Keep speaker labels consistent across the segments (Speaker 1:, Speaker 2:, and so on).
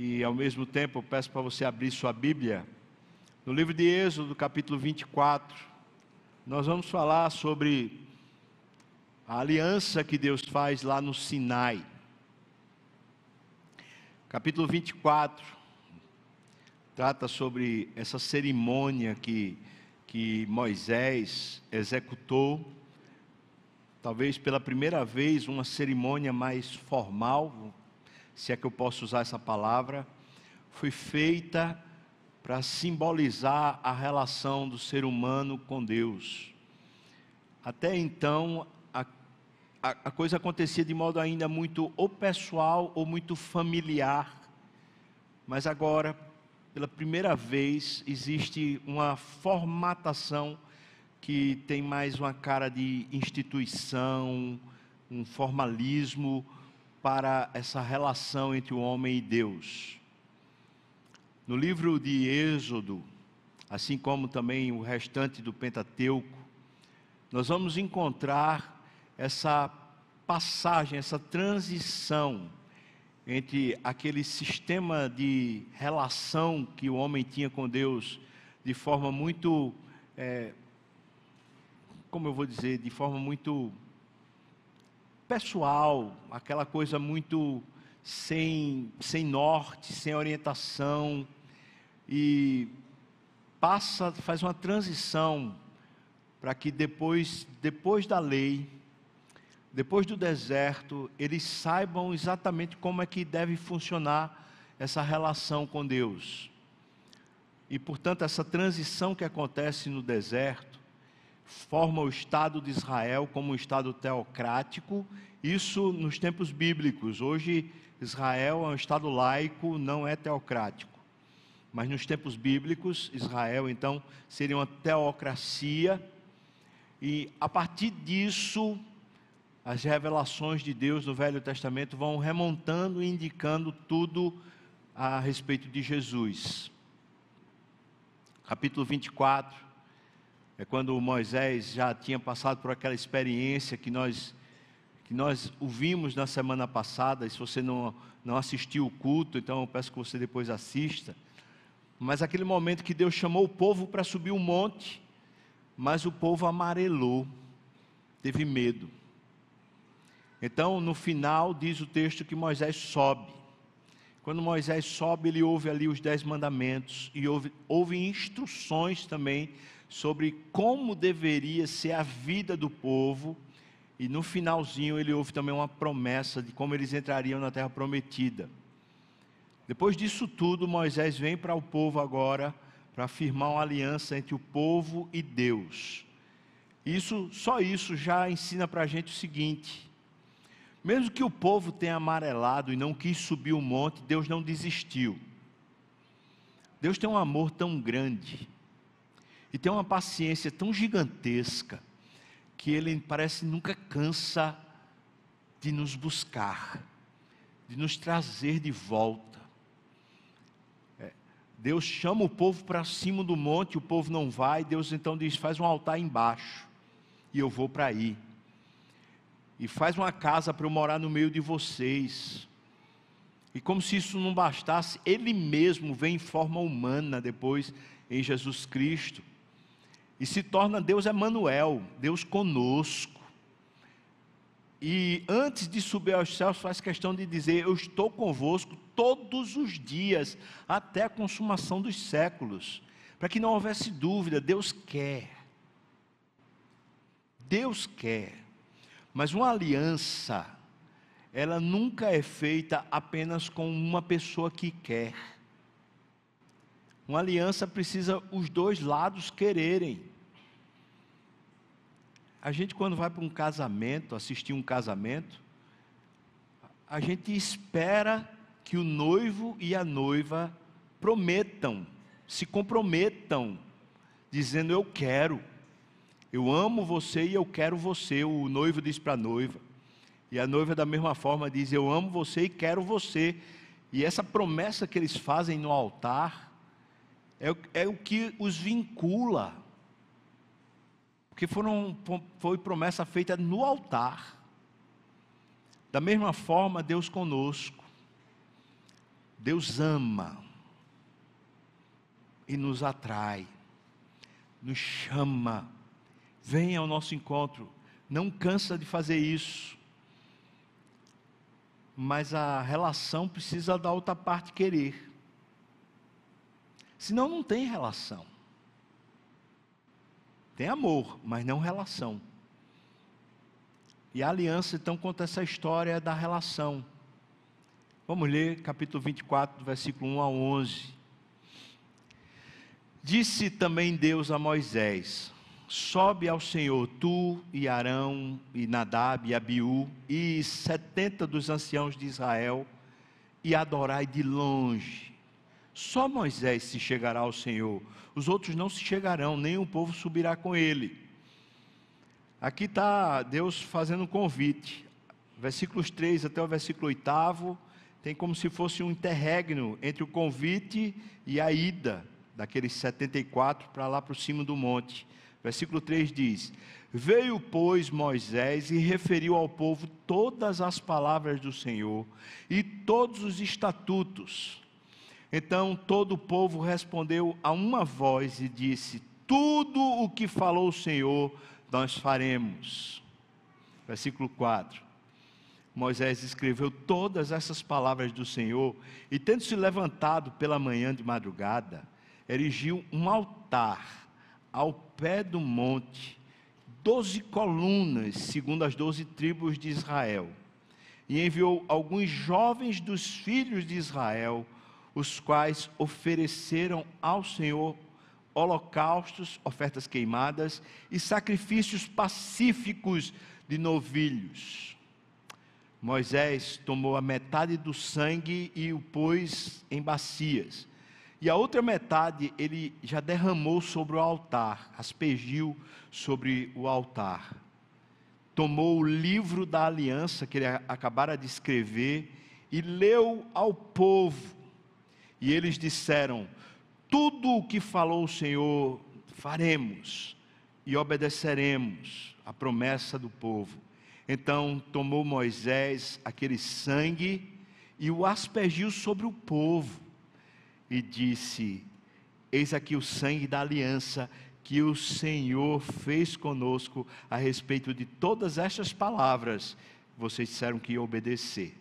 Speaker 1: e ao mesmo tempo eu peço para você abrir sua Bíblia. No livro de Êxodo, capítulo 24, nós vamos falar sobre a aliança que Deus faz lá no Sinai. Capítulo 24 trata sobre essa cerimônia que, que Moisés executou talvez pela primeira vez, uma cerimônia mais formal, se é que eu posso usar essa palavra, foi feita para simbolizar a relação do ser humano com Deus. Até então, a, a, a coisa acontecia de modo ainda muito ou pessoal ou muito familiar, mas agora, pela primeira vez, existe uma formatação que tem mais uma cara de instituição, um formalismo para essa relação entre o homem e Deus. No livro de Êxodo, assim como também o restante do Pentateuco, nós vamos encontrar essa passagem, essa transição entre aquele sistema de relação que o homem tinha com Deus de forma muito é, como eu vou dizer, de forma muito pessoal, aquela coisa muito sem, sem norte, sem orientação, e passa, faz uma transição para que depois, depois da lei, depois do deserto, eles saibam exatamente como é que deve funcionar essa relação com Deus. E portanto, essa transição que acontece no deserto, forma o Estado de Israel como um Estado teocrático, isso nos tempos bíblicos. Hoje, Israel é um Estado laico, não é teocrático. Mas nos tempos bíblicos, Israel então seria uma teocracia, e a partir disso, as revelações de Deus no Velho Testamento vão remontando e indicando tudo a respeito de Jesus. Capítulo 24 é quando Moisés já tinha passado por aquela experiência que nós que nós ouvimos na semana passada, e se você não, não assistiu o culto, então eu peço que você depois assista. Mas aquele momento que Deus chamou o povo para subir o monte, mas o povo amarelou, teve medo. Então, no final, diz o texto que Moisés sobe. Quando Moisés sobe, ele ouve ali os dez mandamentos e ouve, ouve instruções também sobre como deveria ser a vida do povo, e no finalzinho ele ouve também uma promessa de como eles entrariam na terra prometida. Depois disso tudo, Moisés vem para o povo agora para firmar uma aliança entre o povo e Deus. Isso, só isso já ensina para a gente o seguinte: mesmo que o povo tenha amarelado e não quis subir o monte, Deus não desistiu. Deus tem um amor tão grande e tem uma paciência tão gigantesca que ele parece nunca cansa de nos buscar, de nos trazer de volta. É, Deus chama o povo para cima do monte, o povo não vai, Deus então diz: faz um altar embaixo, e eu vou para aí. E faz uma casa para eu morar no meio de vocês. E como se isso não bastasse, Ele mesmo vem em forma humana depois em Jesus Cristo e se torna Deus Emanuel, Deus conosco. E antes de subir aos céus, faz questão de dizer: Eu estou convosco todos os dias, até a consumação dos séculos. Para que não houvesse dúvida, Deus quer. Deus quer. Mas uma aliança, ela nunca é feita apenas com uma pessoa que quer. Uma aliança precisa os dois lados quererem. A gente, quando vai para um casamento, assistir um casamento, a gente espera que o noivo e a noiva prometam, se comprometam, dizendo: Eu quero, eu amo você e eu quero você. O noivo diz para a noiva, e a noiva, da mesma forma, diz: Eu amo você e quero você. E essa promessa que eles fazem no altar é, é o que os vincula porque foram, foi promessa feita no altar. Da mesma forma, Deus conosco. Deus ama e nos atrai, nos chama, vem ao nosso encontro, não cansa de fazer isso. Mas a relação precisa da outra parte querer. Senão não tem relação. Tem amor, mas não relação. E a aliança então conta essa história da relação. Vamos ler capítulo 24, versículo 1 a 11. Disse também Deus a Moisés: Sobe ao Senhor, tu e Arão, e Nadab, e Abiú, e setenta dos anciãos de Israel, e adorai de longe. Só Moisés se chegará ao Senhor, os outros não se chegarão, nem o povo subirá com ele. Aqui está Deus fazendo um convite, versículos 3 até o versículo 8, tem como se fosse um interregno entre o convite e a ida daqueles 74 para lá para o cimo do monte. Versículo 3 diz: Veio, pois, Moisés e referiu ao povo todas as palavras do Senhor e todos os estatutos. Então todo o povo respondeu a uma voz e disse: Tudo o que falou o Senhor, nós faremos. Versículo 4. Moisés escreveu todas essas palavras do Senhor e, tendo se levantado pela manhã de madrugada, erigiu um altar ao pé do monte, doze colunas, segundo as doze tribos de Israel, e enviou alguns jovens dos filhos de Israel, os quais ofereceram ao Senhor holocaustos, ofertas queimadas e sacrifícios pacíficos de novilhos. Moisés tomou a metade do sangue e o pôs em bacias e a outra metade ele já derramou sobre o altar, aspergiu sobre o altar. Tomou o livro da aliança que ele acabara de escrever e leu ao povo. E eles disseram: Tudo o que falou o Senhor faremos e obedeceremos a promessa do povo. Então tomou Moisés aquele sangue e o aspergiu sobre o povo e disse: Eis aqui o sangue da aliança que o Senhor fez conosco a respeito de todas estas palavras. Vocês disseram que iam obedecer.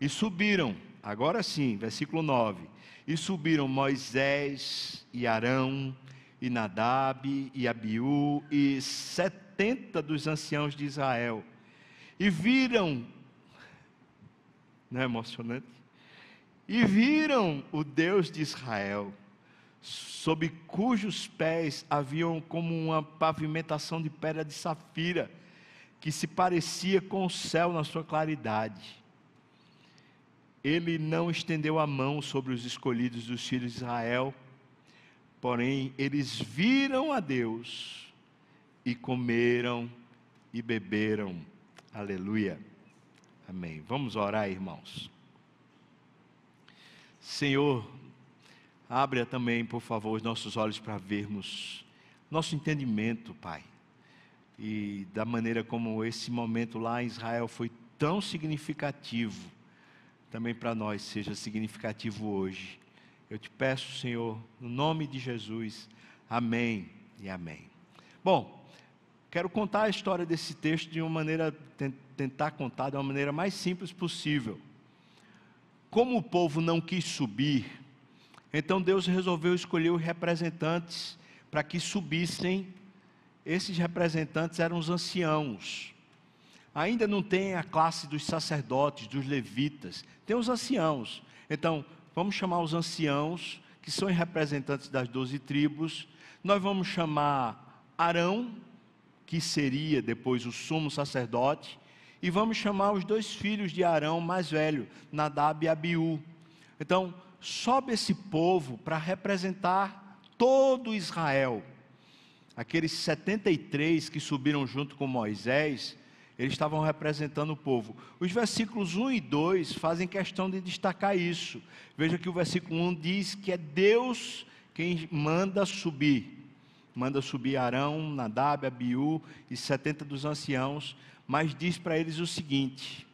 Speaker 1: E subiram, agora sim, versículo 9: E subiram Moisés e Arão, e Nadab e Abiú, e setenta dos anciãos de Israel, e viram, não é emocionante? E viram o Deus de Israel, sob cujos pés haviam como uma pavimentação de pedra de safira, que se parecia com o céu na sua claridade. Ele não estendeu a mão sobre os escolhidos dos filhos de Israel, porém eles viram a Deus e comeram e beberam. Aleluia. Amém. Vamos orar, irmãos. Senhor, abra também, por favor, os nossos olhos para vermos nosso entendimento, Pai. E da maneira como esse momento lá em Israel foi tão significativo, também para nós seja significativo hoje. Eu te peço, Senhor, no nome de Jesus. Amém e amém. Bom, quero contar a história desse texto de uma maneira, tentar contar de uma maneira mais simples possível como o povo não quis subir, então Deus resolveu escolher os representantes para que subissem. Esses representantes eram os anciãos. Ainda não tem a classe dos sacerdotes, dos levitas, tem os anciãos. Então, vamos chamar os anciãos, que são os representantes das doze tribos. Nós vamos chamar Arão, que seria depois o sumo sacerdote, e vamos chamar os dois filhos de Arão mais velho, Nadab e Abiú. Então, sobe esse povo para representar todo Israel. Aqueles 73 que subiram junto com Moisés, eles estavam representando o povo. Os versículos 1 e 2 fazem questão de destacar isso. Veja que o versículo 1 diz que é Deus quem manda subir. Manda subir Arão, Nadab, Abiú e 70 dos anciãos mas diz para eles o seguinte: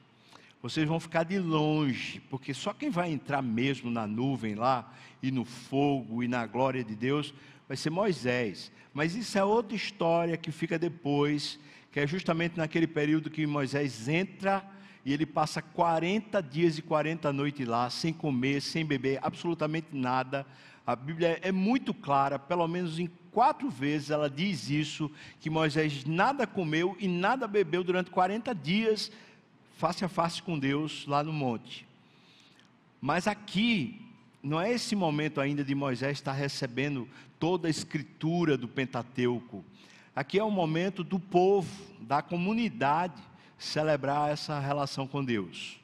Speaker 1: vocês vão ficar de longe, porque só quem vai entrar mesmo na nuvem lá, e no fogo, e na glória de Deus, vai ser Moisés. Mas isso é outra história que fica depois, que é justamente naquele período que Moisés entra e ele passa 40 dias e 40 noites lá, sem comer, sem beber, absolutamente nada. A Bíblia é muito clara, pelo menos em quatro vezes ela diz isso: que Moisés nada comeu e nada bebeu durante 40 dias, face a face com Deus lá no monte. Mas aqui, não é esse momento ainda de Moisés estar recebendo toda a escritura do Pentateuco. Aqui é o momento do povo, da comunidade, celebrar essa relação com Deus.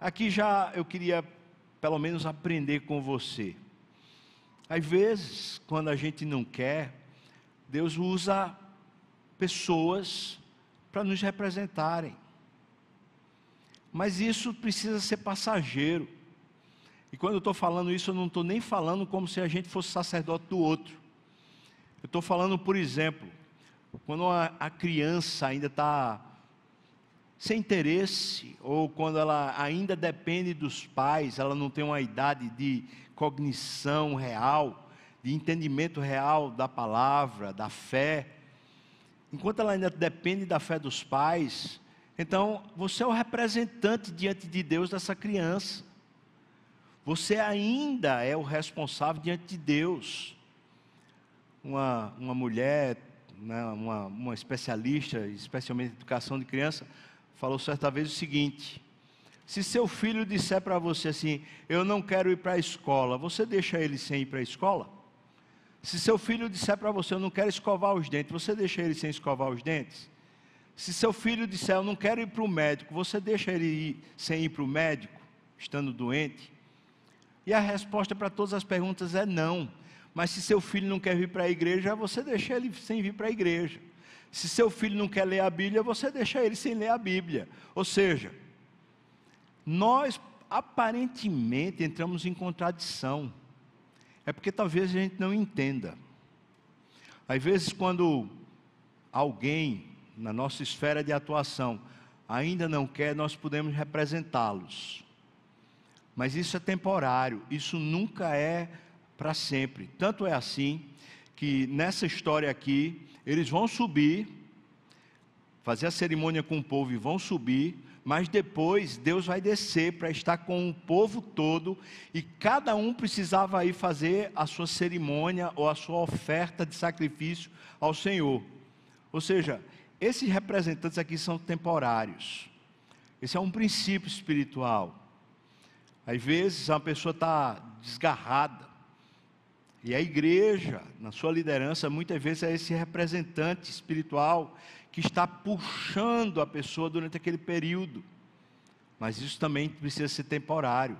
Speaker 1: Aqui já eu queria, pelo menos, aprender com você. Às vezes, quando a gente não quer, Deus usa pessoas para nos representarem. Mas isso precisa ser passageiro. E quando eu estou falando isso, eu não estou nem falando como se a gente fosse sacerdote do outro. Eu estou falando, por exemplo, quando a, a criança ainda está sem interesse, ou quando ela ainda depende dos pais, ela não tem uma idade de cognição real, de entendimento real da palavra, da fé. Enquanto ela ainda depende da fé dos pais, então você é o representante diante de Deus dessa criança. Você ainda é o responsável diante de Deus. Uma, uma mulher, né, uma, uma especialista, especialmente em educação de criança, falou certa vez o seguinte: se seu filho disser para você assim, eu não quero ir para a escola, você deixa ele sem ir para a escola? Se seu filho disser para você, eu não quero escovar os dentes, você deixa ele sem escovar os dentes? Se seu filho disser, eu não quero ir para o médico, você deixa ele ir sem ir para o médico, estando doente? E a resposta para todas as perguntas é não. Mas se seu filho não quer vir para a igreja, você deixa ele sem vir para a igreja. Se seu filho não quer ler a Bíblia, você deixa ele sem ler a Bíblia. Ou seja, nós aparentemente entramos em contradição. É porque talvez a gente não entenda. Às vezes, quando alguém na nossa esfera de atuação ainda não quer, nós podemos representá-los. Mas isso é temporário, isso nunca é para sempre. Tanto é assim que nessa história aqui, eles vão subir, fazer a cerimônia com o povo e vão subir, mas depois Deus vai descer para estar com o povo todo e cada um precisava ir fazer a sua cerimônia ou a sua oferta de sacrifício ao Senhor. Ou seja, esses representantes aqui são temporários. Esse é um princípio espiritual. Às vezes a pessoa está desgarrada, e a igreja, na sua liderança, muitas vezes é esse representante espiritual que está puxando a pessoa durante aquele período. Mas isso também precisa ser temporário.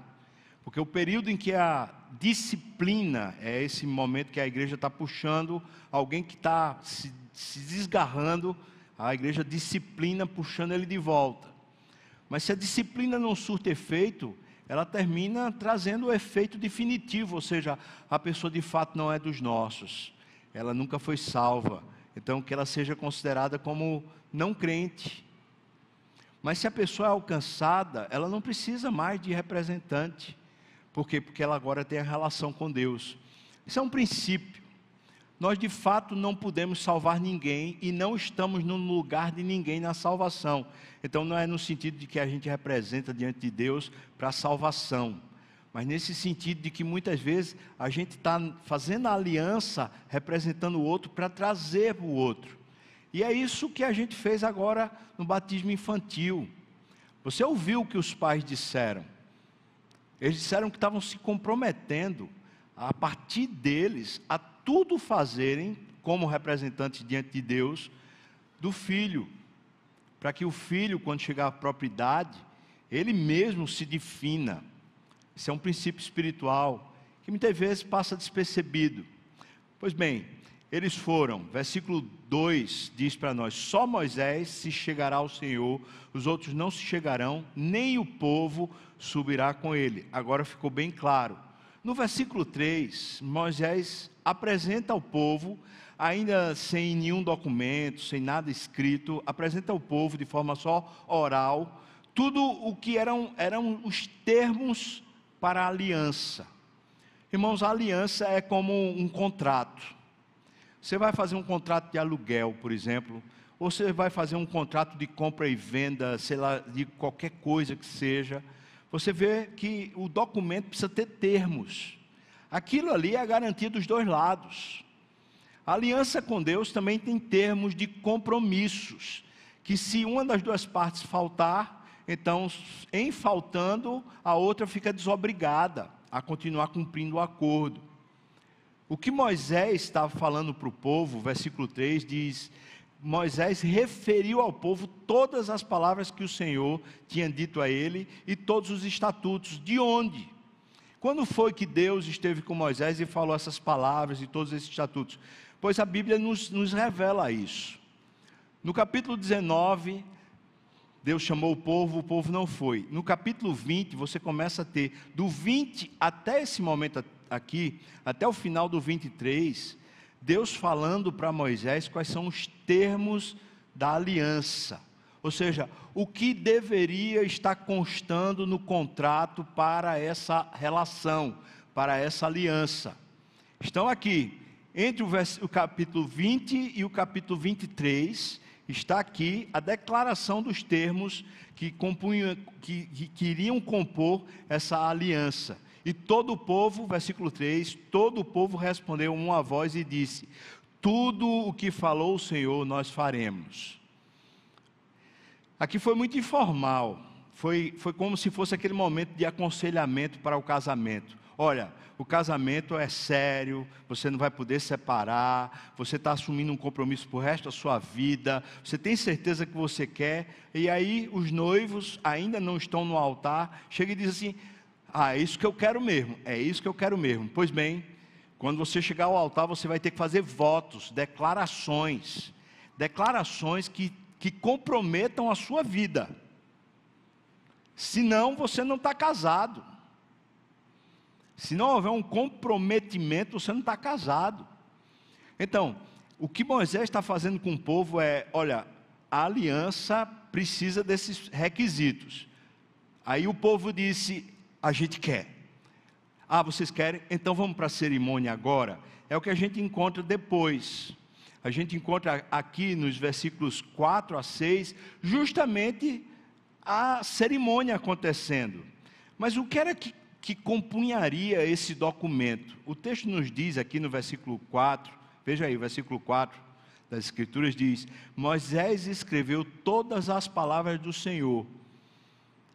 Speaker 1: Porque o período em que a disciplina é esse momento que a igreja está puxando alguém que está se, se desgarrando, a igreja disciplina puxando ele de volta. Mas se a disciplina não surte efeito, ela termina trazendo o efeito definitivo, ou seja, a pessoa de fato não é dos nossos, ela nunca foi salva, então que ela seja considerada como não crente. Mas se a pessoa é alcançada, ela não precisa mais de representante, por quê? Porque ela agora tem a relação com Deus. Isso é um princípio. Nós de fato não podemos salvar ninguém e não estamos no lugar de ninguém na salvação. Então não é no sentido de que a gente representa diante de Deus para a salvação, mas nesse sentido de que muitas vezes a gente está fazendo a aliança representando o outro para trazer o outro. E é isso que a gente fez agora no batismo infantil. Você ouviu o que os pais disseram? Eles disseram que estavam se comprometendo a partir deles a tudo fazerem como representantes diante de Deus do filho, para que o filho, quando chegar à própria idade, ele mesmo se defina. Isso é um princípio espiritual que muitas vezes passa despercebido. Pois bem, eles foram, versículo 2 diz para nós: só Moisés se chegará ao Senhor, os outros não se chegarão, nem o povo subirá com ele. Agora ficou bem claro. No versículo 3, Moisés apresenta ao povo, ainda sem nenhum documento, sem nada escrito, apresenta ao povo de forma só oral, tudo o que eram, eram os termos para a aliança. Irmãos, a aliança é como um contrato. Você vai fazer um contrato de aluguel, por exemplo, ou você vai fazer um contrato de compra e venda, sei lá, de qualquer coisa que seja. Você vê que o documento precisa ter termos. Aquilo ali é a garantia dos dois lados. A aliança com Deus também tem termos de compromissos, que se uma das duas partes faltar, então, em faltando, a outra fica desobrigada a continuar cumprindo o acordo. O que Moisés estava falando para o povo, versículo 3 diz: Moisés referiu ao povo todas as palavras que o Senhor tinha dito a ele e todos os estatutos. De onde? Quando foi que Deus esteve com Moisés e falou essas palavras e todos esses estatutos? Pois a Bíblia nos, nos revela isso. No capítulo 19, Deus chamou o povo, o povo não foi. No capítulo 20, você começa a ter, do 20 até esse momento aqui, até o final do 23, Deus falando para Moisés quais são os termos da aliança. Ou seja, o que deveria estar constando no contrato para essa relação, para essa aliança. Estão aqui, entre o, capítulo 20 e o capítulo 23, está aqui a declaração dos termos que, compunham, que, que, que iriam compor essa aliança. E todo o povo, versículo 3, todo o povo respondeu uma voz e disse: Tudo o que falou o Senhor nós faremos. Aqui foi muito informal, foi, foi como se fosse aquele momento de aconselhamento para o casamento. Olha, o casamento é sério, você não vai poder separar, você está assumindo um compromisso para o resto da sua vida, você tem certeza que você quer, e aí os noivos ainda não estão no altar, chega e diz assim: Ah, é isso que eu quero mesmo, é isso que eu quero mesmo. Pois bem, quando você chegar ao altar, você vai ter que fazer votos, declarações, declarações que, que comprometam a sua vida. Senão você não está casado. Se não houver um comprometimento, você não está casado. Então, o que Moisés está fazendo com o povo é: olha, a aliança precisa desses requisitos. Aí o povo disse: a gente quer. Ah, vocês querem? Então vamos para a cerimônia agora. É o que a gente encontra depois. A gente encontra aqui nos versículos 4 a 6, justamente a cerimônia acontecendo. Mas o que era que que compunharia esse documento. O texto nos diz aqui no versículo 4, veja aí, o versículo 4 das Escrituras diz: Moisés escreveu todas as palavras do Senhor.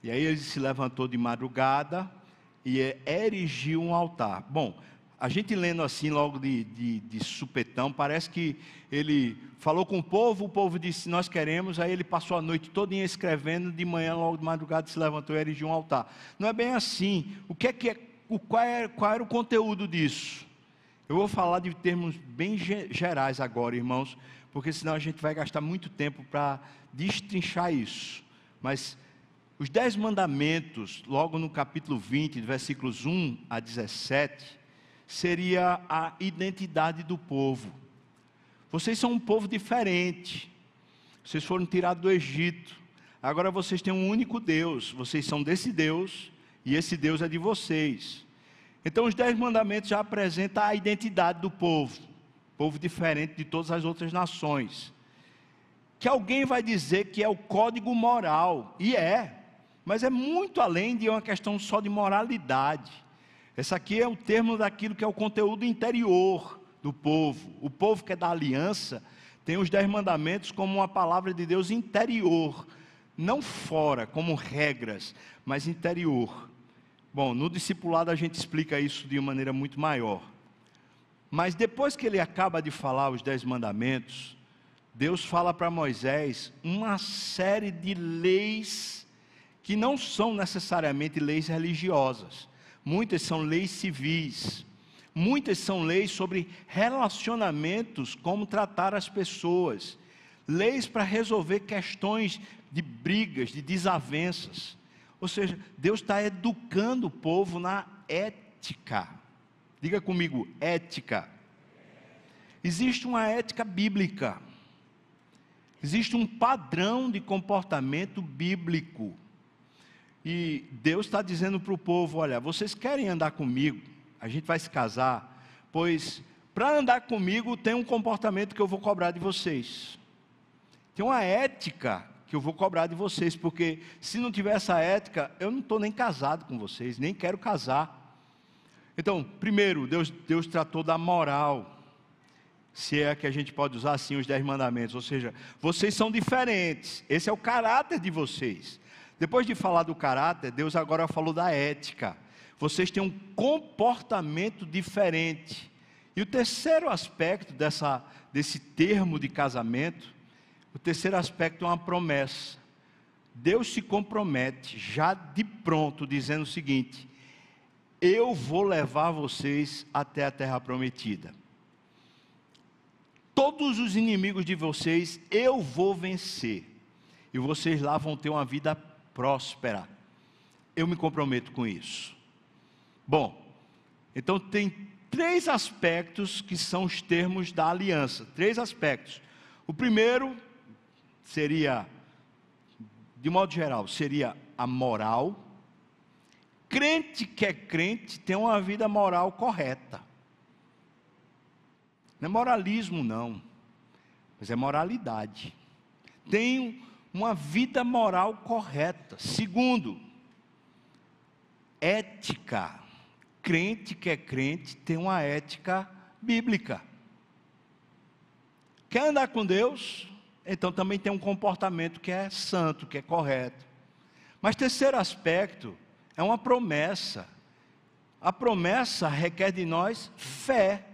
Speaker 1: E aí ele se levantou de madrugada e erigiu um altar. Bom, a gente lendo assim logo de, de, de, supetão, parece que ele falou com o povo, o povo disse, nós queremos, aí ele passou a noite toda escrevendo, de manhã, logo de madrugada, se levantou e erigiu um altar. Não é bem assim. O que é que é, o, qual, é, qual era o conteúdo disso? Eu vou falar de termos bem gerais agora, irmãos, porque senão a gente vai gastar muito tempo para destrinchar isso. Mas os dez mandamentos, logo no capítulo 20, versículos 1 a 17, seria a identidade do povo. Vocês são um povo diferente. Vocês foram tirados do Egito. Agora vocês têm um único Deus. Vocês são desse Deus e esse Deus é de vocês. Então os dez mandamentos já apresentam a identidade do povo, povo diferente de todas as outras nações. Que alguém vai dizer que é o código moral, e é, mas é muito além de uma questão só de moralidade. Esse aqui é o termo daquilo que é o conteúdo interior do povo. O povo que é da aliança tem os dez mandamentos como uma palavra de Deus interior, não fora, como regras, mas interior. Bom, no discipulado a gente explica isso de uma maneira muito maior. Mas depois que ele acaba de falar os dez mandamentos, Deus fala para Moisés uma série de leis que não são necessariamente leis religiosas muitas são leis civis, muitas são leis sobre relacionamentos, como tratar as pessoas, leis para resolver questões de brigas, de desavenças. Ou seja, Deus está educando o povo na ética. Diga comigo, ética. Existe uma ética bíblica. Existe um padrão de comportamento bíblico. E Deus está dizendo para o povo: olha, vocês querem andar comigo, a gente vai se casar, pois para andar comigo tem um comportamento que eu vou cobrar de vocês, tem uma ética que eu vou cobrar de vocês, porque se não tiver essa ética, eu não estou nem casado com vocês, nem quero casar. Então, primeiro, Deus, Deus tratou da moral, se é que a gente pode usar assim os dez mandamentos, ou seja, vocês são diferentes, esse é o caráter de vocês. Depois de falar do caráter, Deus agora falou da ética. Vocês têm um comportamento diferente. E o terceiro aspecto dessa, desse termo de casamento, o terceiro aspecto é uma promessa. Deus se compromete já de pronto, dizendo o seguinte: Eu vou levar vocês até a terra prometida. Todos os inimigos de vocês eu vou vencer. E vocês lá vão ter uma vida próspera. Eu me comprometo com isso. Bom, então tem três aspectos que são os termos da aliança. Três aspectos. O primeiro seria, de modo geral, seria a moral. Crente que é crente tem uma vida moral correta. Não é moralismo, não, mas é moralidade. Tem uma vida moral correta. Segundo, ética. Crente que é crente tem uma ética bíblica. Quer andar com Deus? Então também tem um comportamento que é santo, que é correto. Mas terceiro aspecto é uma promessa. A promessa requer de nós fé,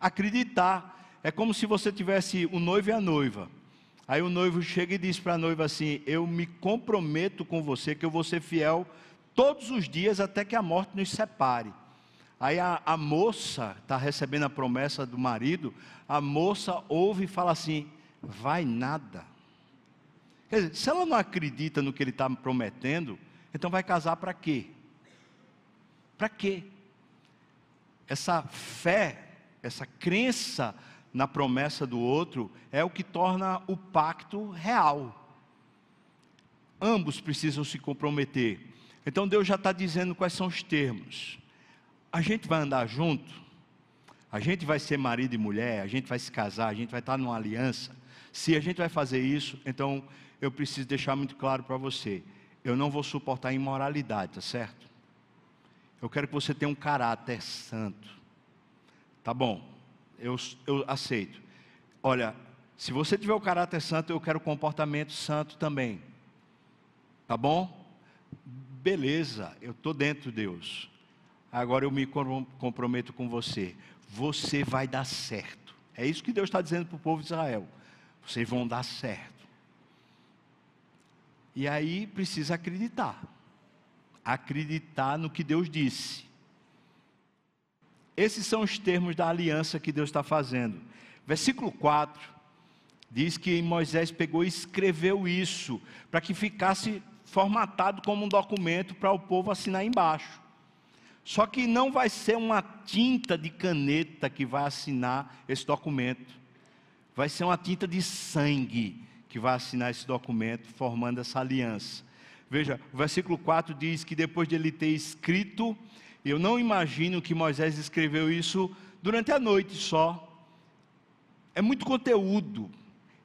Speaker 1: acreditar. É como se você tivesse o noivo e a noiva. Aí o noivo chega e diz para a noiva assim: Eu me comprometo com você que eu vou ser fiel todos os dias até que a morte nos separe. Aí a, a moça está recebendo a promessa do marido, a moça ouve e fala assim: Vai nada. Quer dizer, se ela não acredita no que ele está prometendo, então vai casar para quê? Para quê? Essa fé, essa crença na promessa do outro é o que torna o pacto real. Ambos precisam se comprometer. Então Deus já está dizendo quais são os termos. A gente vai andar junto, a gente vai ser marido e mulher, a gente vai se casar, a gente vai estar numa aliança. Se a gente vai fazer isso, então eu preciso deixar muito claro para você: eu não vou suportar imoralidade, tá certo? Eu quero que você tenha um caráter santo. Tá bom eu, eu aceito. Olha, se você tiver o caráter santo, eu quero o comportamento santo também. Tá bom? Beleza, eu estou dentro, Deus. Agora eu me comprometo com você. Você vai dar certo. É isso que Deus está dizendo para o povo de Israel. Vocês vão dar certo. E aí precisa acreditar. Acreditar no que Deus disse. Esses são os termos da aliança que Deus está fazendo. Versículo 4 diz que Moisés pegou e escreveu isso, para que ficasse formatado como um documento para o povo assinar embaixo. Só que não vai ser uma tinta de caneta que vai assinar esse documento, vai ser uma tinta de sangue que vai assinar esse documento, formando essa aliança. Veja, o versículo 4 diz que depois de ele ter escrito, eu não imagino que Moisés escreveu isso durante a noite só. É muito conteúdo.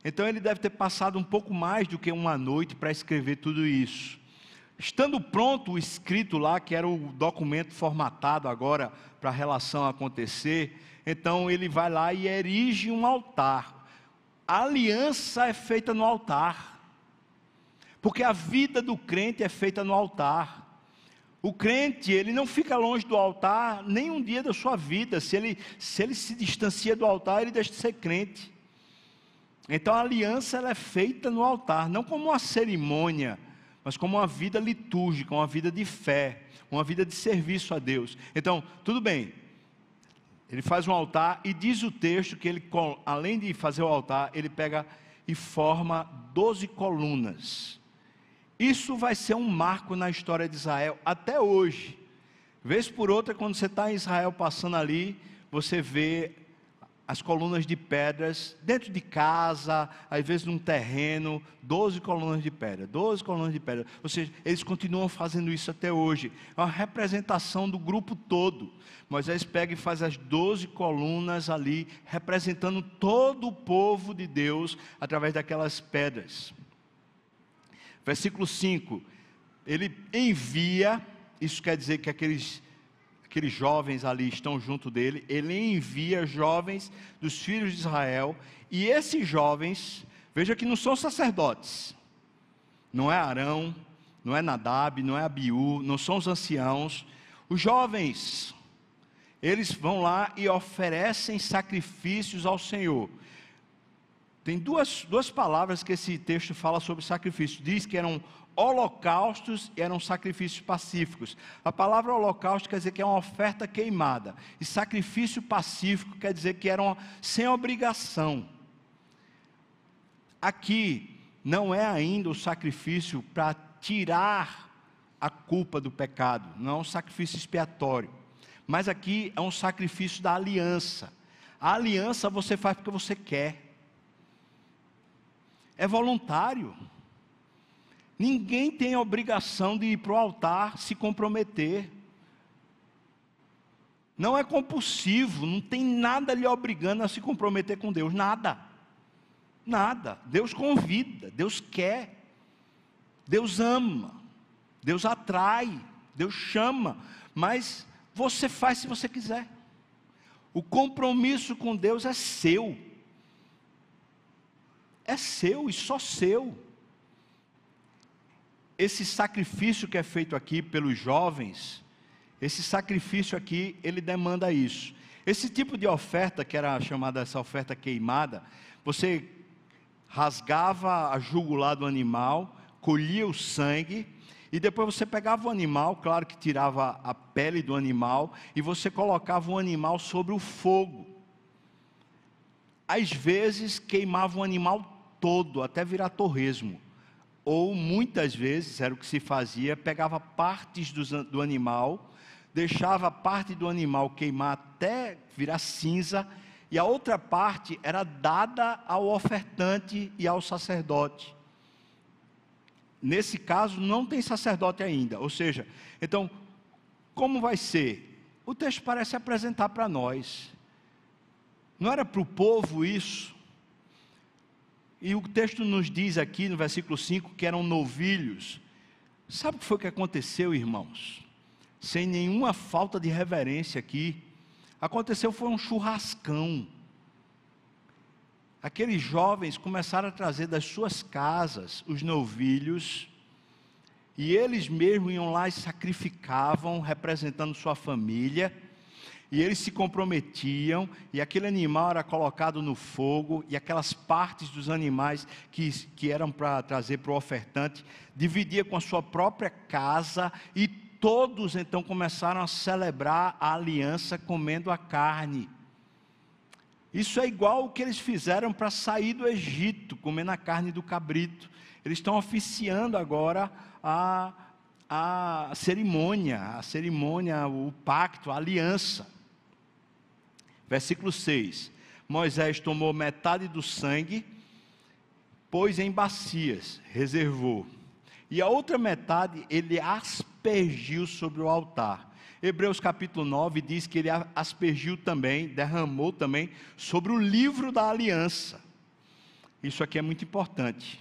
Speaker 1: Então ele deve ter passado um pouco mais do que uma noite para escrever tudo isso. Estando pronto o escrito lá, que era o documento formatado agora para a relação acontecer, então ele vai lá e erige um altar. A aliança é feita no altar. Porque a vida do crente é feita no altar. O crente, ele não fica longe do altar nem um dia da sua vida. Se ele, se ele se distancia do altar, ele deixa de ser crente. Então a aliança ela é feita no altar, não como uma cerimônia, mas como uma vida litúrgica, uma vida de fé, uma vida de serviço a Deus. Então, tudo bem. Ele faz um altar e diz o texto que ele, além de fazer o altar, ele pega e forma doze colunas. Isso vai ser um marco na história de Israel até hoje. Vez por outra, quando você está em Israel passando ali, você vê as colunas de pedras dentro de casa, às vezes num terreno, 12 colunas de pedra, 12 colunas de pedra. Ou seja, eles continuam fazendo isso até hoje. É uma representação do grupo todo. Moisés pega e faz as 12 colunas ali, representando todo o povo de Deus através daquelas pedras. Versículo 5. Ele envia, isso quer dizer que aqueles aqueles jovens ali estão junto dele, ele envia jovens dos filhos de Israel, e esses jovens, veja que não são sacerdotes, não é Arão, não é Nadab, não é Abiú, não são os anciãos, os jovens, eles vão lá e oferecem sacrifícios ao Senhor. Tem duas, duas palavras que esse texto fala sobre sacrifício. Diz que eram holocaustos eram sacrifícios pacíficos. A palavra holocausto quer dizer que é uma oferta queimada. E sacrifício pacífico quer dizer que eram sem obrigação. Aqui não é ainda o sacrifício para tirar a culpa do pecado, não é um sacrifício expiatório. Mas aqui é um sacrifício da aliança. A aliança você faz porque você quer. É voluntário. Ninguém tem a obrigação de ir para o altar se comprometer. Não é compulsivo, não tem nada lhe obrigando a se comprometer com Deus, nada. Nada. Deus convida, Deus quer, Deus ama, Deus atrai, Deus chama, mas você faz se você quiser. O compromisso com Deus é seu. É seu e só seu esse sacrifício que é feito aqui pelos jovens, esse sacrifício aqui, ele demanda isso. Esse tipo de oferta, que era chamada essa oferta queimada, você rasgava a jugular do animal, colhia o sangue, e depois você pegava o animal, claro que tirava a pele do animal, e você colocava o animal sobre o fogo. Às vezes queimava o animal todo, até virar torresmo ou muitas vezes, era o que se fazia, pegava partes do, do animal, deixava parte do animal queimar até virar cinza, e a outra parte era dada ao ofertante e ao sacerdote. Nesse caso, não tem sacerdote ainda, ou seja, então, como vai ser? O texto parece apresentar para nós. Não era para o povo isso, e o texto nos diz aqui no versículo 5 que eram novilhos. Sabe o que foi que aconteceu, irmãos? Sem nenhuma falta de reverência aqui. Aconteceu foi um churrascão. Aqueles jovens começaram a trazer das suas casas os novilhos, e eles mesmos iam lá e sacrificavam, representando sua família e eles se comprometiam, e aquele animal era colocado no fogo, e aquelas partes dos animais que, que eram para trazer para o ofertante, dividia com a sua própria casa, e todos então começaram a celebrar a aliança comendo a carne. Isso é igual o que eles fizeram para sair do Egito, comendo a carne do cabrito. Eles estão oficiando agora a, a cerimônia, a cerimônia, o pacto, a aliança. Versículo 6: Moisés tomou metade do sangue, pôs em bacias, reservou, e a outra metade ele aspergiu sobre o altar. Hebreus capítulo 9 diz que ele aspergiu também, derramou também sobre o livro da aliança. Isso aqui é muito importante,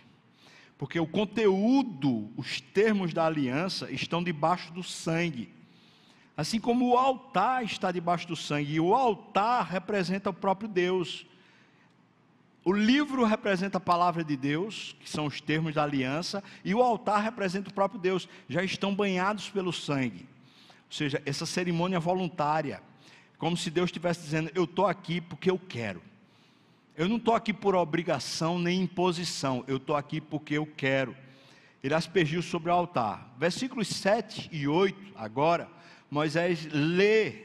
Speaker 1: porque o conteúdo, os termos da aliança estão debaixo do sangue. Assim como o altar está debaixo do sangue, e o altar representa o próprio Deus. O livro representa a palavra de Deus, que são os termos da aliança, e o altar representa o próprio Deus, já estão banhados pelo sangue. Ou seja, essa cerimônia voluntária, como se Deus estivesse dizendo: Eu estou aqui porque eu quero. Eu não estou aqui por obrigação nem imposição, eu estou aqui porque eu quero. Ele aspergiu sobre o altar. Versículos 7 e 8, agora Moisés lê.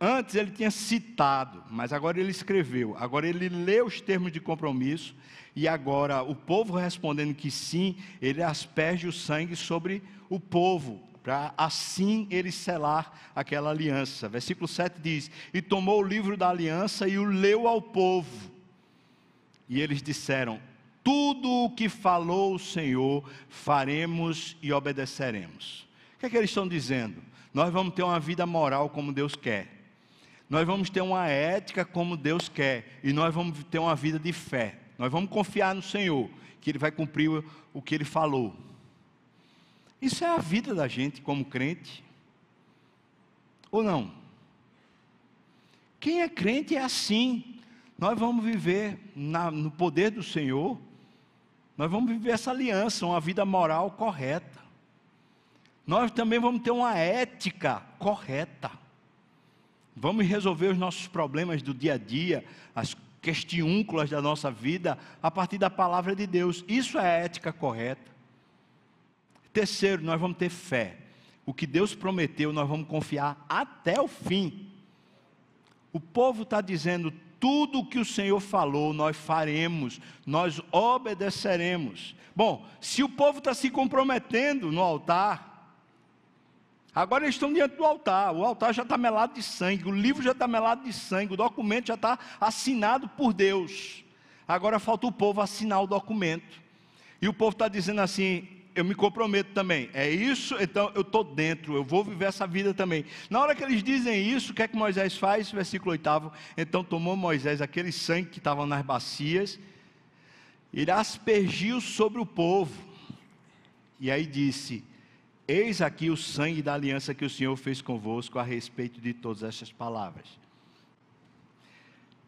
Speaker 1: Antes ele tinha citado, mas agora ele escreveu. Agora ele lê os termos de compromisso. E agora o povo respondendo que sim, ele asperge o sangue sobre o povo, para assim ele selar aquela aliança. Versículo 7 diz: E tomou o livro da aliança e o leu ao povo. E eles disseram: Tudo o que falou o Senhor, faremos e obedeceremos. O que é que eles estão dizendo? Nós vamos ter uma vida moral como Deus quer. Nós vamos ter uma ética como Deus quer. E nós vamos ter uma vida de fé. Nós vamos confiar no Senhor, que Ele vai cumprir o que Ele falou. Isso é a vida da gente como crente. Ou não? Quem é crente é assim. Nós vamos viver na, no poder do Senhor. Nós vamos viver essa aliança, uma vida moral correta. Nós também vamos ter uma ética correta. Vamos resolver os nossos problemas do dia a dia, as questiúnculas da nossa vida, a partir da palavra de Deus. Isso é a ética correta. Terceiro, nós vamos ter fé. O que Deus prometeu, nós vamos confiar até o fim. O povo está dizendo: tudo o que o Senhor falou, nós faremos, nós obedeceremos. Bom, se o povo está se comprometendo no altar, agora eles estão diante do altar, o altar já está melado de sangue, o livro já está melado de sangue, o documento já está assinado por Deus. Agora falta o povo assinar o documento. E o povo está dizendo assim: eu me comprometo também. É isso, então eu estou dentro, eu vou viver essa vida também. Na hora que eles dizem isso, o que é que Moisés faz? Versículo 8. Então tomou Moisés aquele sangue que estava nas bacias, e aspergiu sobre o povo. E aí disse: Eis aqui o sangue da aliança que o Senhor fez convosco a respeito de todas essas palavras.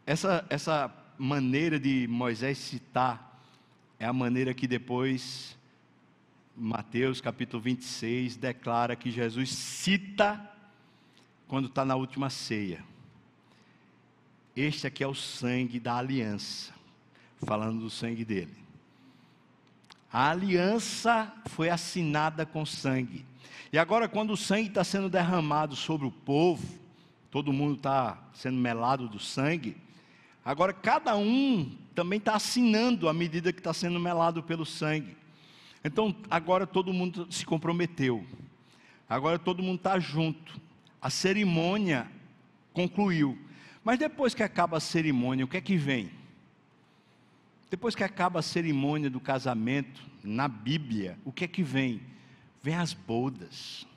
Speaker 1: Essa, essa maneira de Moisés citar é a maneira que depois Mateus capítulo 26 declara que Jesus cita quando está na última ceia. Este aqui é o sangue da aliança, falando do sangue dele. A aliança foi assinada com sangue. E agora, quando o sangue está sendo derramado sobre o povo, todo mundo está sendo melado do sangue. Agora, cada um também está assinando à medida que está sendo melado pelo sangue. Então, agora todo mundo se comprometeu. Agora todo mundo está junto. A cerimônia concluiu. Mas depois que acaba a cerimônia, o que é que vem? Depois que acaba a cerimônia do casamento, na Bíblia, o que é que vem? Vem as bodas.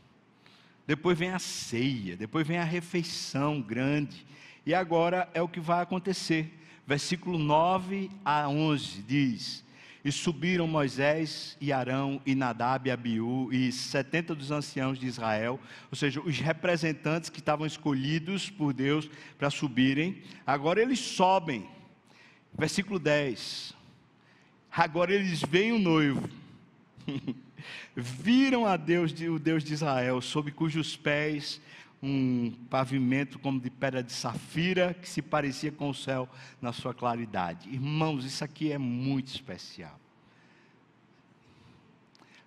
Speaker 1: Depois vem a ceia, depois vem a refeição grande. E agora é o que vai acontecer. Versículo 9 a 11 diz: e subiram Moisés e Arão e Nadab e Abiú e setenta dos anciãos de Israel, ou seja, os representantes que estavam escolhidos por Deus para subirem. Agora eles sobem. Versículo 10. Agora eles veem o noivo. Viram a Deus, o Deus de Israel, sob cujos pés um pavimento como de pedra de safira, que se parecia com o céu na sua claridade. Irmãos, isso aqui é muito especial.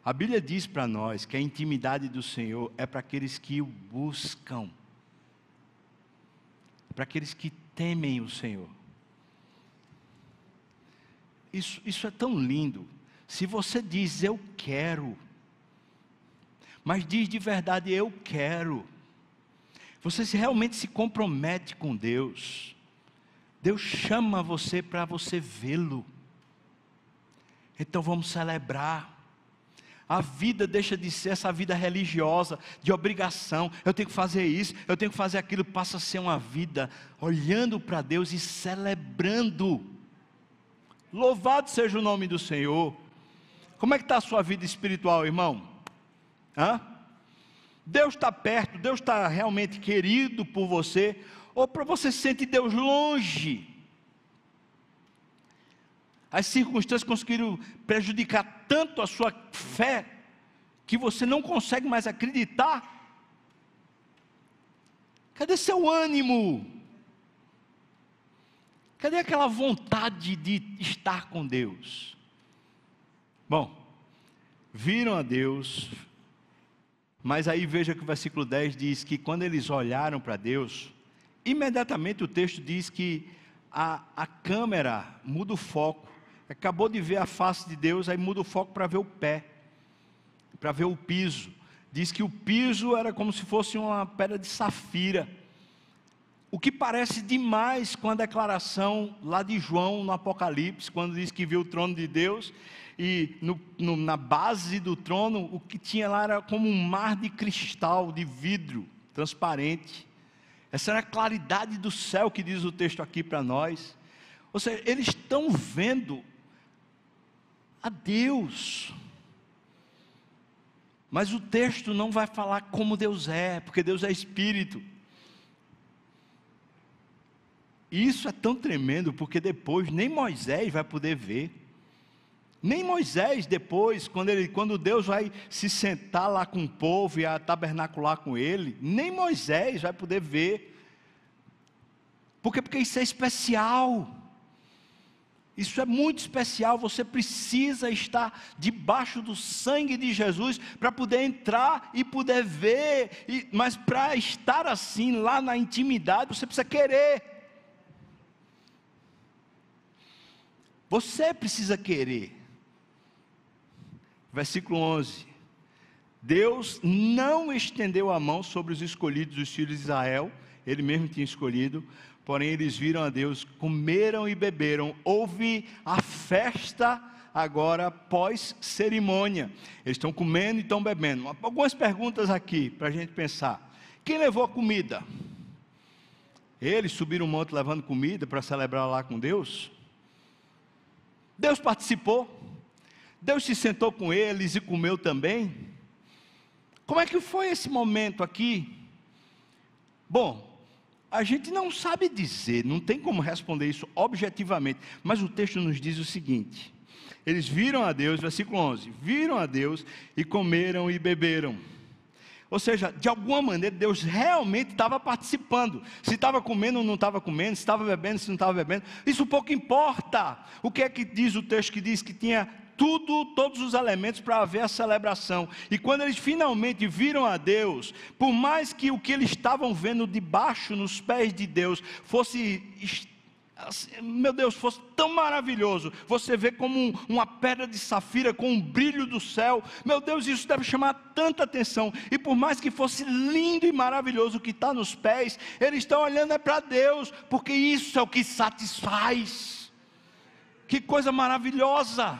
Speaker 1: A Bíblia diz para nós que a intimidade do Senhor é para aqueles que o buscam, para aqueles que temem o Senhor. Isso, isso é tão lindo. Se você diz eu quero, mas diz de verdade eu quero, você realmente se compromete com Deus. Deus chama você para você vê-lo. Então vamos celebrar. A vida deixa de ser essa vida religiosa, de obrigação. Eu tenho que fazer isso, eu tenho que fazer aquilo. Passa a ser uma vida olhando para Deus e celebrando. Louvado seja o nome do Senhor. Como é que está a sua vida espiritual, irmão? Hã? Deus está perto, Deus está realmente querido por você, ou para você sentir Deus longe. As circunstâncias conseguiram prejudicar tanto a sua fé, que você não consegue mais acreditar. Cadê seu ânimo? Cadê aquela vontade de estar com Deus? Bom, viram a Deus, mas aí veja que o versículo 10 diz que quando eles olharam para Deus, imediatamente o texto diz que a, a câmera muda o foco. Acabou de ver a face de Deus, aí muda o foco para ver o pé, para ver o piso. diz que o piso era como se fosse uma pedra de safira. O que parece demais com a declaração lá de João no Apocalipse, quando diz que viu o trono de Deus e no, no, na base do trono o que tinha lá era como um mar de cristal, de vidro transparente. Essa era a claridade do céu que diz o texto aqui para nós. Ou seja, eles estão vendo a Deus. Mas o texto não vai falar como Deus é, porque Deus é espírito. Isso é tão tremendo, porque depois nem Moisés vai poder ver. Nem Moisés depois, quando, ele, quando Deus vai se sentar lá com o povo e a tabernacular com ele, nem Moisés vai poder ver. Por quê? Porque isso é especial. Isso é muito especial, você precisa estar debaixo do sangue de Jesus para poder entrar e poder ver, e, mas para estar assim, lá na intimidade, você precisa querer. Você precisa querer. Versículo 11: Deus não estendeu a mão sobre os escolhidos dos filhos de Israel, ele mesmo tinha escolhido, Porém, eles viram a Deus, comeram e beberam. Houve a festa agora pós cerimônia. Eles estão comendo e estão bebendo. Algumas perguntas aqui para a gente pensar. Quem levou a comida? Eles subiram o monte levando comida para celebrar lá com Deus? Deus participou? Deus se sentou com eles e comeu também? Como é que foi esse momento aqui? Bom, a gente não sabe dizer, não tem como responder isso objetivamente, mas o texto nos diz o seguinte: eles viram a Deus, versículo 11: viram a Deus e comeram e beberam. Ou seja, de alguma maneira Deus realmente estava participando. Se estava comendo ou não estava comendo, se estava bebendo, se não estava bebendo, isso pouco importa. O que é que diz o texto que diz que tinha tudo, todos os elementos para haver a celebração. E quando eles finalmente viram a Deus, por mais que o que eles estavam vendo debaixo nos pés de Deus fosse assim, meu Deus, fosse tão maravilhoso, você vê como um, uma pedra de safira com um brilho do céu, meu Deus, isso deve chamar tanta atenção, e por mais que fosse lindo e maravilhoso o que está nos pés, eles estão olhando é para Deus, porque isso é o que satisfaz, que coisa maravilhosa,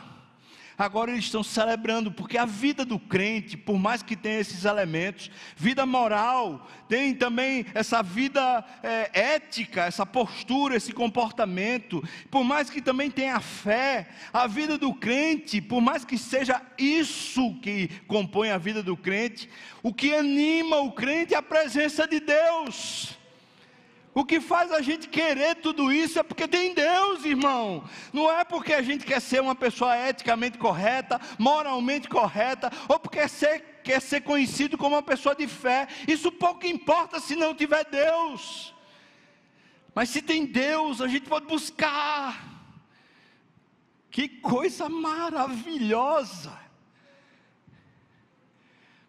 Speaker 1: agora eles estão celebrando, porque a vida do crente, por mais que tenha esses elementos, vida moral, tem também essa vida é, ética, essa postura, esse comportamento, por mais que também tenha a fé, a vida do crente, por mais que seja isso que compõe a vida do crente, o que anima o crente é a presença de Deus. O que faz a gente querer tudo isso é porque tem Deus, irmão. Não é porque a gente quer ser uma pessoa eticamente correta, moralmente correta, ou porque ser, quer ser conhecido como uma pessoa de fé. Isso pouco importa se não tiver Deus. Mas se tem Deus, a gente pode buscar. Que coisa maravilhosa.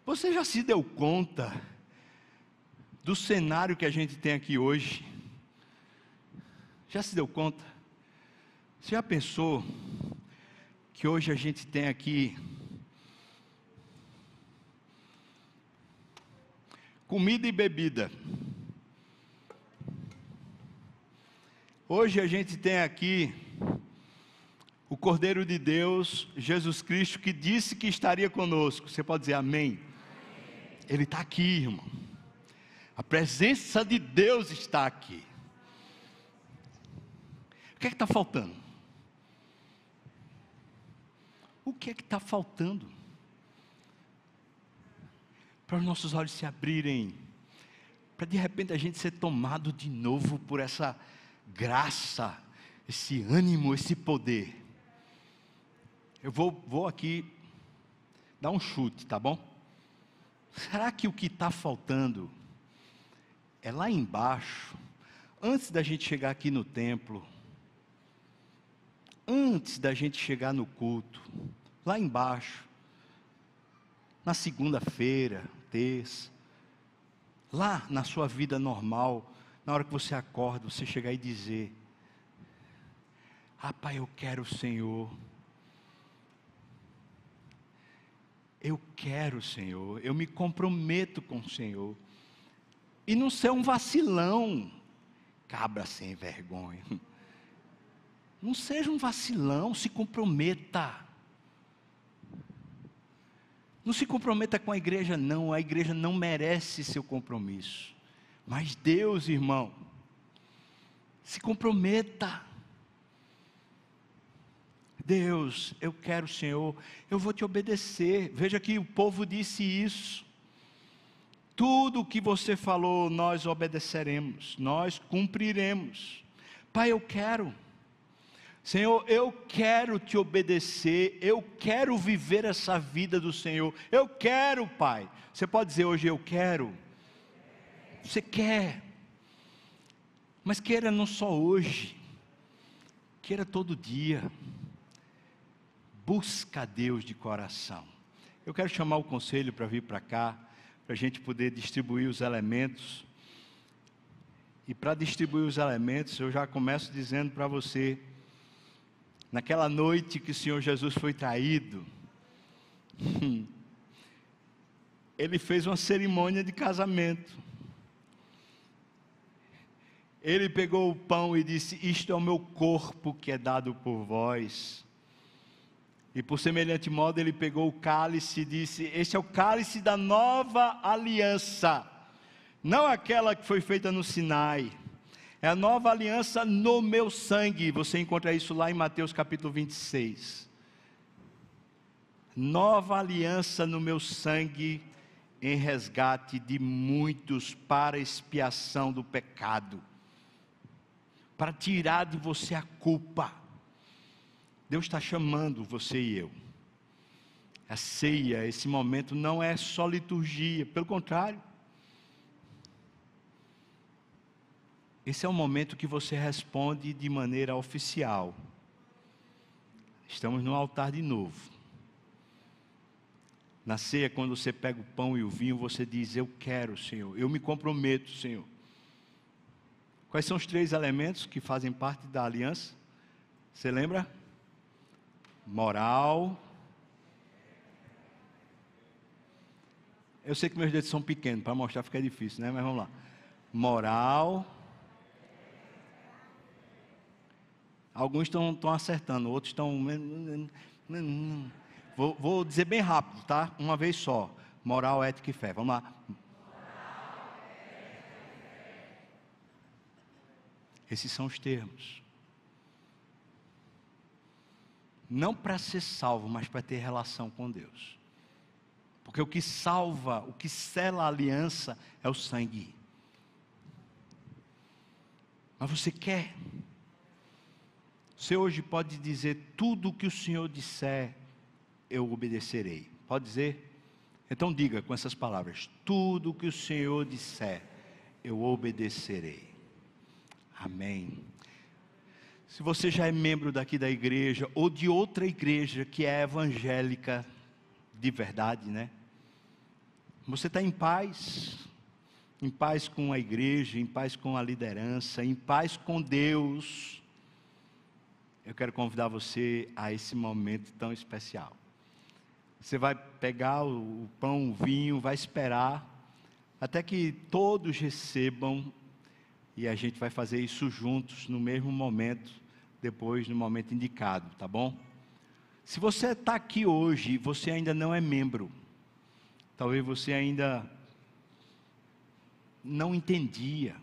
Speaker 1: Você já se deu conta? Do cenário que a gente tem aqui hoje. Já se deu conta? Você já pensou que hoje a gente tem aqui comida e bebida? Hoje a gente tem aqui o Cordeiro de Deus, Jesus Cristo, que disse que estaria conosco. Você pode dizer amém? Ele está aqui, irmão. A presença de Deus está aqui. O que é que está faltando? O que é que está faltando? Para os nossos olhos se abrirem, para de repente a gente ser tomado de novo por essa graça, esse ânimo, esse poder. Eu vou, vou aqui dar um chute, tá bom? Será que o que está faltando é lá embaixo, antes da gente chegar aqui no templo, antes da gente chegar no culto, lá embaixo, na segunda-feira, terça, lá na sua vida normal, na hora que você acorda, você chegar e dizer: Pai, eu quero o Senhor. Eu quero, Senhor, eu me comprometo com o Senhor. E não ser um vacilão, cabra sem vergonha. Não seja um vacilão, se comprometa. Não se comprometa com a igreja, não, a igreja não merece seu compromisso. Mas Deus, irmão, se comprometa. Deus, eu quero, Senhor, eu vou te obedecer. Veja que o povo disse isso. Tudo o que você falou, nós obedeceremos, nós cumpriremos. Pai, eu quero. Senhor, eu quero te obedecer, eu quero viver essa vida do Senhor. Eu quero, Pai. Você pode dizer hoje eu quero? Você quer. Mas queira não só hoje, queira todo dia. Busca Deus de coração. Eu quero chamar o conselho para vir para cá para a gente poder distribuir os elementos. E para distribuir os elementos, eu já começo dizendo para você, naquela noite que o Senhor Jesus foi traído, ele fez uma cerimônia de casamento. Ele pegou o pão e disse: Isto é o meu corpo que é dado por vós. E por semelhante modo ele pegou o cálice e disse: Este é o cálice da nova aliança, não aquela que foi feita no Sinai, é a nova aliança no meu sangue. Você encontra isso lá em Mateus capítulo 26. Nova aliança no meu sangue, em resgate de muitos para expiação do pecado, para tirar de você a culpa Deus está chamando você e eu. A ceia, esse momento, não é só liturgia, pelo contrário. Esse é o momento que você responde de maneira oficial. Estamos no altar de novo. Na ceia, quando você pega o pão e o vinho, você diz: Eu quero, Senhor, eu me comprometo, Senhor. Quais são os três elementos que fazem parte da aliança? Você lembra? Moral. Eu sei que meus dedos são pequenos, para mostrar fica difícil, né? Mas vamos lá. Moral. Alguns estão, acertando, outros estão. Vou, vou dizer bem rápido, tá? Uma vez só. Moral, ética e fé. Vamos lá. Esses são os termos não para ser salvo, mas para ter relação com Deus. Porque o que salva, o que sela a aliança é o sangue. Mas você quer? Você hoje pode dizer tudo o que o Senhor disser, eu obedecerei. Pode dizer? Então diga com essas palavras: tudo o que o Senhor disser, eu obedecerei. Amém. Se você já é membro daqui da igreja ou de outra igreja que é evangélica de verdade, né? Você está em paz, em paz com a igreja, em paz com a liderança, em paz com Deus. Eu quero convidar você a esse momento tão especial. Você vai pegar o pão, o vinho, vai esperar até que todos recebam e a gente vai fazer isso juntos no mesmo momento depois no momento indicado, tá bom? Se você está aqui hoje e você ainda não é membro, talvez você ainda não entendia,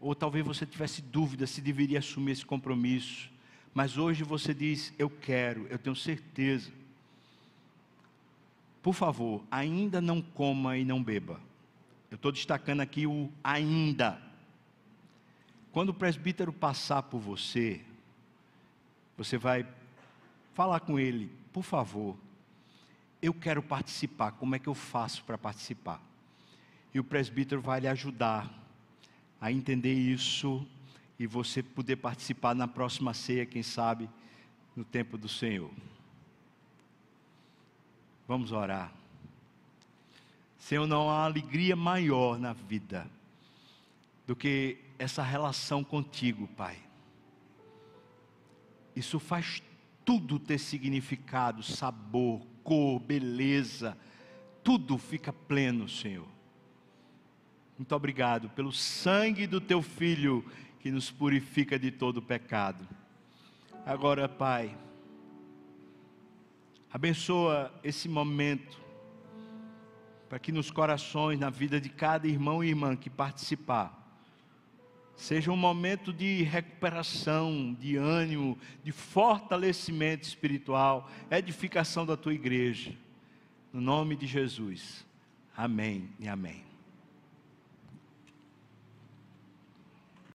Speaker 1: ou talvez você tivesse dúvida se deveria assumir esse compromisso, mas hoje você diz: Eu quero, eu tenho certeza. Por favor, ainda não coma e não beba. Eu estou destacando aqui o ainda. Quando o presbítero passar por você, você vai falar com ele, por favor, eu quero participar, como é que eu faço para participar? E o presbítero vai lhe ajudar a entender isso e você poder participar na próxima ceia, quem sabe, no tempo do Senhor. Vamos orar. Senhor, não há alegria maior na vida do que essa relação contigo, Pai. Isso faz tudo ter significado, sabor, cor, beleza, tudo fica pleno, Senhor. Muito obrigado pelo sangue do teu filho que nos purifica de todo pecado. Agora, Pai, abençoa esse momento para que nos corações, na vida de cada irmão e irmã que participar, seja um momento de recuperação, de ânimo, de fortalecimento espiritual, edificação da tua igreja. No nome de Jesus. Amém e amém.